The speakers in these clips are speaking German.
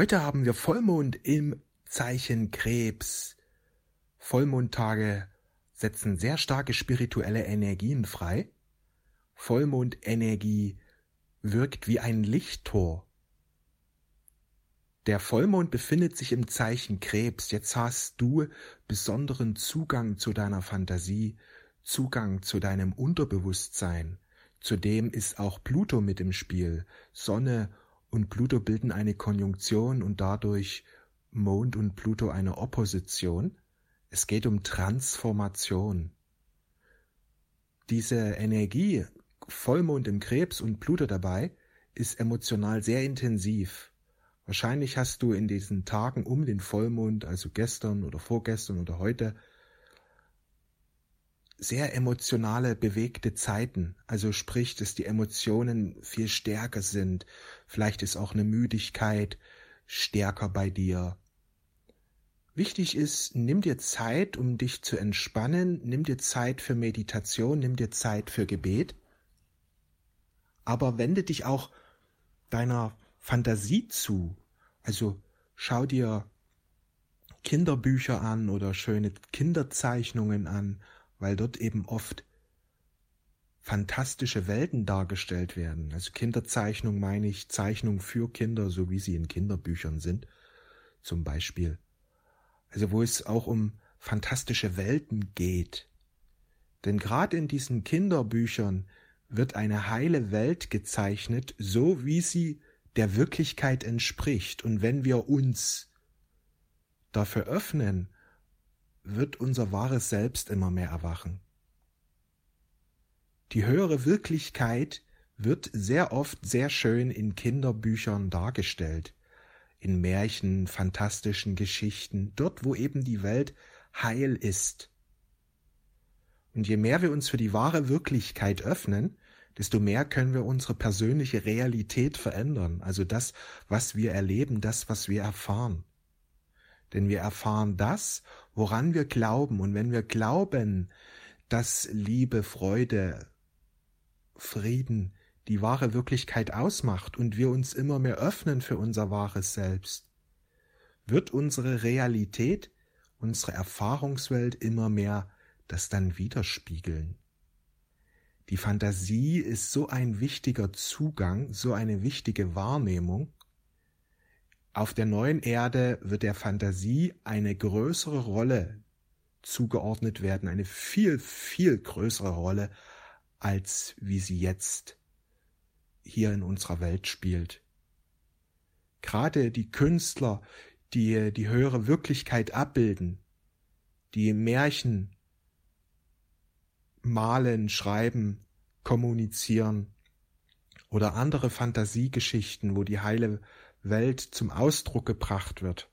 Heute haben wir Vollmond im Zeichen Krebs. Vollmondtage setzen sehr starke spirituelle Energien frei. Vollmondenergie wirkt wie ein Lichttor. Der Vollmond befindet sich im Zeichen Krebs. Jetzt hast du besonderen Zugang zu deiner Fantasie, Zugang zu deinem Unterbewusstsein. Zudem ist auch Pluto mit im Spiel. Sonne und Pluto bilden eine Konjunktion und dadurch Mond und Pluto eine Opposition. Es geht um Transformation. Diese Energie, Vollmond im Krebs und Pluto dabei, ist emotional sehr intensiv. Wahrscheinlich hast du in diesen Tagen um den Vollmond, also gestern oder vorgestern oder heute, sehr emotionale, bewegte Zeiten. Also sprich, dass die Emotionen viel stärker sind. Vielleicht ist auch eine Müdigkeit stärker bei dir. Wichtig ist, nimm dir Zeit, um dich zu entspannen, nimm dir Zeit für Meditation, nimm dir Zeit für Gebet. Aber wende dich auch deiner Fantasie zu. Also schau dir Kinderbücher an oder schöne Kinderzeichnungen an weil dort eben oft fantastische Welten dargestellt werden. Also Kinderzeichnung meine ich Zeichnung für Kinder, so wie sie in Kinderbüchern sind, zum Beispiel. Also wo es auch um fantastische Welten geht. Denn gerade in diesen Kinderbüchern wird eine heile Welt gezeichnet, so wie sie der Wirklichkeit entspricht. Und wenn wir uns dafür öffnen, wird unser wahres Selbst immer mehr erwachen. Die höhere Wirklichkeit wird sehr oft sehr schön in Kinderbüchern dargestellt, in Märchen, fantastischen Geschichten, dort wo eben die Welt heil ist. Und je mehr wir uns für die wahre Wirklichkeit öffnen, desto mehr können wir unsere persönliche Realität verändern, also das, was wir erleben, das, was wir erfahren. Denn wir erfahren das, woran wir glauben. Und wenn wir glauben, dass Liebe, Freude, Frieden die wahre Wirklichkeit ausmacht und wir uns immer mehr öffnen für unser wahres Selbst, wird unsere Realität, unsere Erfahrungswelt immer mehr das dann widerspiegeln. Die Fantasie ist so ein wichtiger Zugang, so eine wichtige Wahrnehmung, auf der neuen Erde wird der Fantasie eine größere Rolle zugeordnet werden, eine viel, viel größere Rolle, als wie sie jetzt hier in unserer Welt spielt. Gerade die Künstler, die die höhere Wirklichkeit abbilden, die Märchen malen, schreiben, kommunizieren oder andere Fantasiegeschichten, wo die heile Welt zum Ausdruck gebracht wird.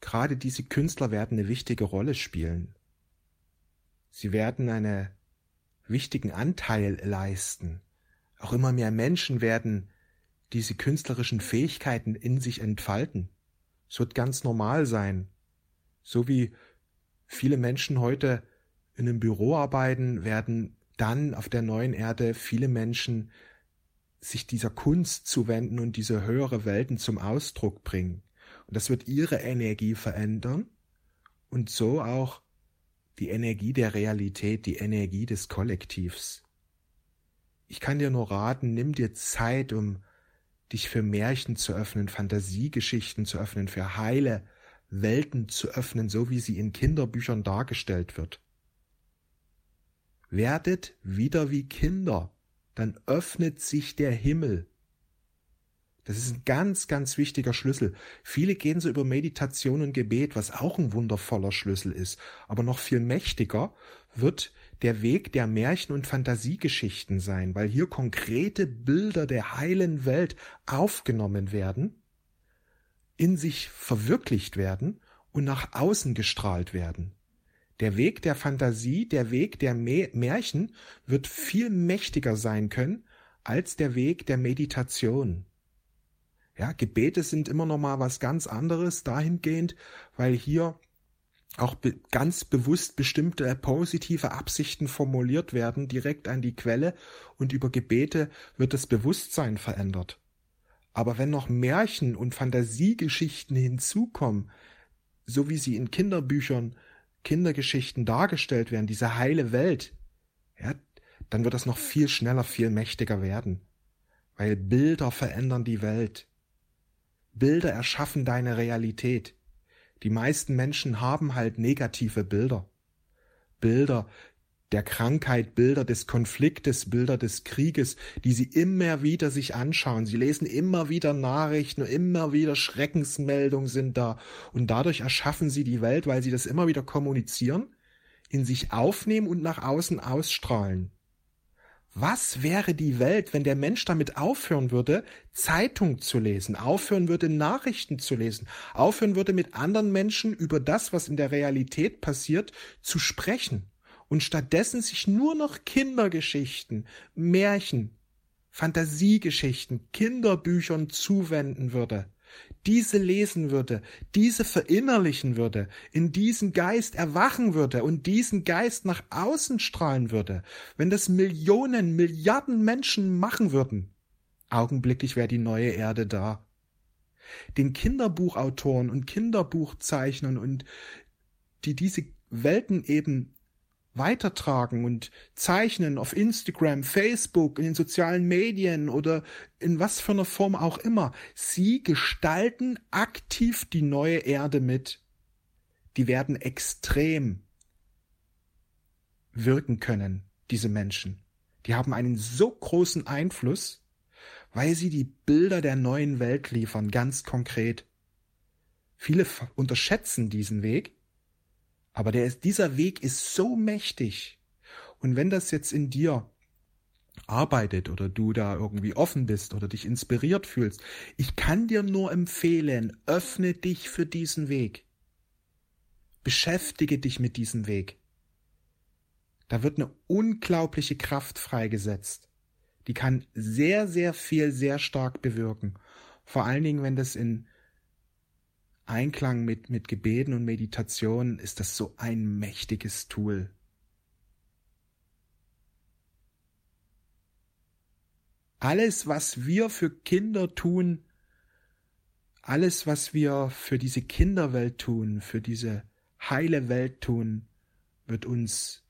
Gerade diese Künstler werden eine wichtige Rolle spielen. Sie werden einen wichtigen Anteil leisten. Auch immer mehr Menschen werden diese künstlerischen Fähigkeiten in sich entfalten. Es wird ganz normal sein. So wie viele Menschen heute in einem Büro arbeiten, werden dann auf der neuen Erde viele Menschen sich dieser Kunst zuwenden und diese höhere Welten zum Ausdruck bringen. Und das wird ihre Energie verändern und so auch die Energie der Realität, die Energie des Kollektivs. Ich kann dir nur raten, nimm dir Zeit, um dich für Märchen zu öffnen, Fantasiegeschichten zu öffnen, für heile Welten zu öffnen, so wie sie in Kinderbüchern dargestellt wird. Werdet wieder wie Kinder dann öffnet sich der Himmel. Das ist ein ganz, ganz wichtiger Schlüssel. Viele gehen so über Meditation und Gebet, was auch ein wundervoller Schlüssel ist. Aber noch viel mächtiger wird der Weg der Märchen- und Fantasiegeschichten sein, weil hier konkrete Bilder der heilen Welt aufgenommen werden, in sich verwirklicht werden und nach außen gestrahlt werden. Der Weg der Fantasie, der Weg der Märchen wird viel mächtiger sein können als der Weg der Meditation. Ja, Gebete sind immer noch mal was ganz anderes dahingehend, weil hier auch be ganz bewusst bestimmte positive Absichten formuliert werden, direkt an die Quelle und über Gebete wird das Bewusstsein verändert. Aber wenn noch Märchen und Fantasiegeschichten hinzukommen, so wie sie in Kinderbüchern, Kindergeschichten dargestellt werden, diese heile Welt, ja, dann wird das noch viel schneller, viel mächtiger werden. Weil Bilder verändern die Welt. Bilder erschaffen deine Realität. Die meisten Menschen haben halt negative Bilder. Bilder der Krankheit, Bilder des Konfliktes, Bilder des Krieges, die sie immer wieder sich anschauen. Sie lesen immer wieder Nachrichten immer wieder Schreckensmeldungen sind da. Und dadurch erschaffen sie die Welt, weil sie das immer wieder kommunizieren, in sich aufnehmen und nach außen ausstrahlen. Was wäre die Welt, wenn der Mensch damit aufhören würde, Zeitung zu lesen, aufhören würde, Nachrichten zu lesen, aufhören würde, mit anderen Menschen über das, was in der Realität passiert, zu sprechen und stattdessen sich nur noch Kindergeschichten, Märchen, Fantasiegeschichten, Kinderbüchern zuwenden würde? diese lesen würde, diese verinnerlichen würde, in diesen Geist erwachen würde und diesen Geist nach außen strahlen würde, wenn das Millionen, Milliarden Menschen machen würden, augenblicklich wäre die neue Erde da. Den Kinderbuchautoren und Kinderbuchzeichnern und die diese Welten eben weitertragen und zeichnen auf Instagram, Facebook, in den sozialen Medien oder in was für einer Form auch immer. Sie gestalten aktiv die neue Erde mit. Die werden extrem wirken können, diese Menschen. Die haben einen so großen Einfluss, weil sie die Bilder der neuen Welt liefern, ganz konkret. Viele unterschätzen diesen Weg, aber der ist, dieser Weg ist so mächtig. Und wenn das jetzt in dir arbeitet oder du da irgendwie offen bist oder dich inspiriert fühlst, ich kann dir nur empfehlen, öffne dich für diesen Weg. Beschäftige dich mit diesem Weg. Da wird eine unglaubliche Kraft freigesetzt. Die kann sehr, sehr viel, sehr stark bewirken. Vor allen Dingen, wenn das in Einklang mit, mit Gebeten und Meditation ist das so ein mächtiges Tool. Alles, was wir für Kinder tun, alles, was wir für diese Kinderwelt tun, für diese heile Welt tun, wird uns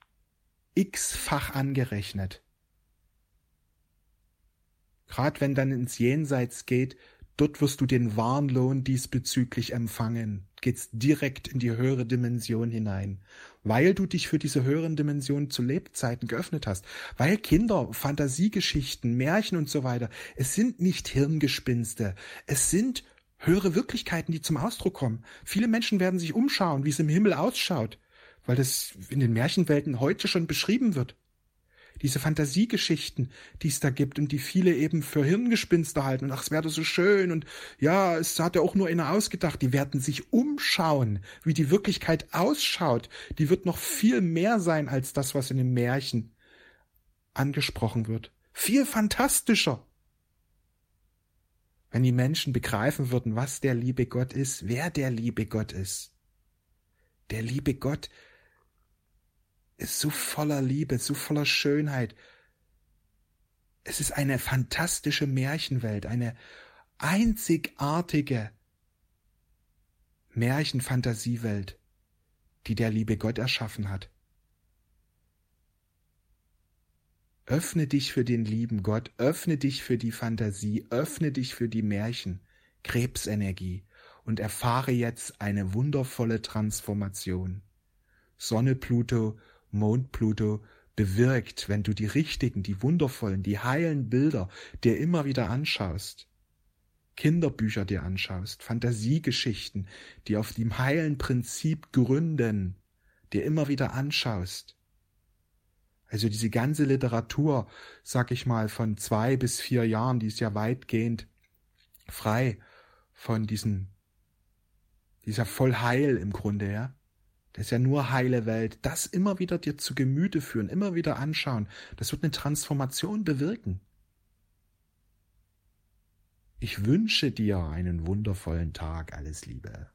x-fach angerechnet. Gerade wenn dann ins Jenseits geht, Dort wirst du den Warnlohn diesbezüglich empfangen, geht's direkt in die höhere Dimension hinein, weil du dich für diese höheren Dimensionen zu Lebzeiten geöffnet hast, weil Kinder, Fantasiegeschichten, Märchen und so weiter, es sind nicht Hirngespinste, es sind höhere Wirklichkeiten, die zum Ausdruck kommen. Viele Menschen werden sich umschauen, wie es im Himmel ausschaut, weil das in den Märchenwelten heute schon beschrieben wird diese Fantasiegeschichten, die es da gibt und die viele eben für Hirngespinste halten und ach, es wäre so schön und ja, es hat ja auch nur einer ausgedacht, die werden sich umschauen, wie die Wirklichkeit ausschaut. Die wird noch viel mehr sein als das, was in den Märchen angesprochen wird. Viel fantastischer. Wenn die Menschen begreifen würden, was der liebe Gott ist, wer der liebe Gott ist. Der liebe Gott, ist so voller Liebe, so voller Schönheit. Es ist eine fantastische Märchenwelt, eine einzigartige Märchenfantasiewelt, die der liebe Gott erschaffen hat. Öffne dich für den lieben Gott, öffne dich für die Fantasie, öffne dich für die Märchen, Krebsenergie und erfahre jetzt eine wundervolle Transformation. Sonne Pluto Mond Pluto bewirkt, wenn du die richtigen, die wundervollen, die heilen Bilder dir immer wieder anschaust, Kinderbücher dir anschaust, Fantasiegeschichten, die auf dem heilen Prinzip gründen, dir immer wieder anschaust. Also diese ganze Literatur, sag ich mal, von zwei bis vier Jahren, die ist ja weitgehend frei von diesen, die ist ja voll heil im Grunde, ja. Das ist ja nur heile Welt. Das immer wieder dir zu Gemüte führen, immer wieder anschauen. Das wird eine Transformation bewirken. Ich wünsche dir einen wundervollen Tag. Alles Liebe.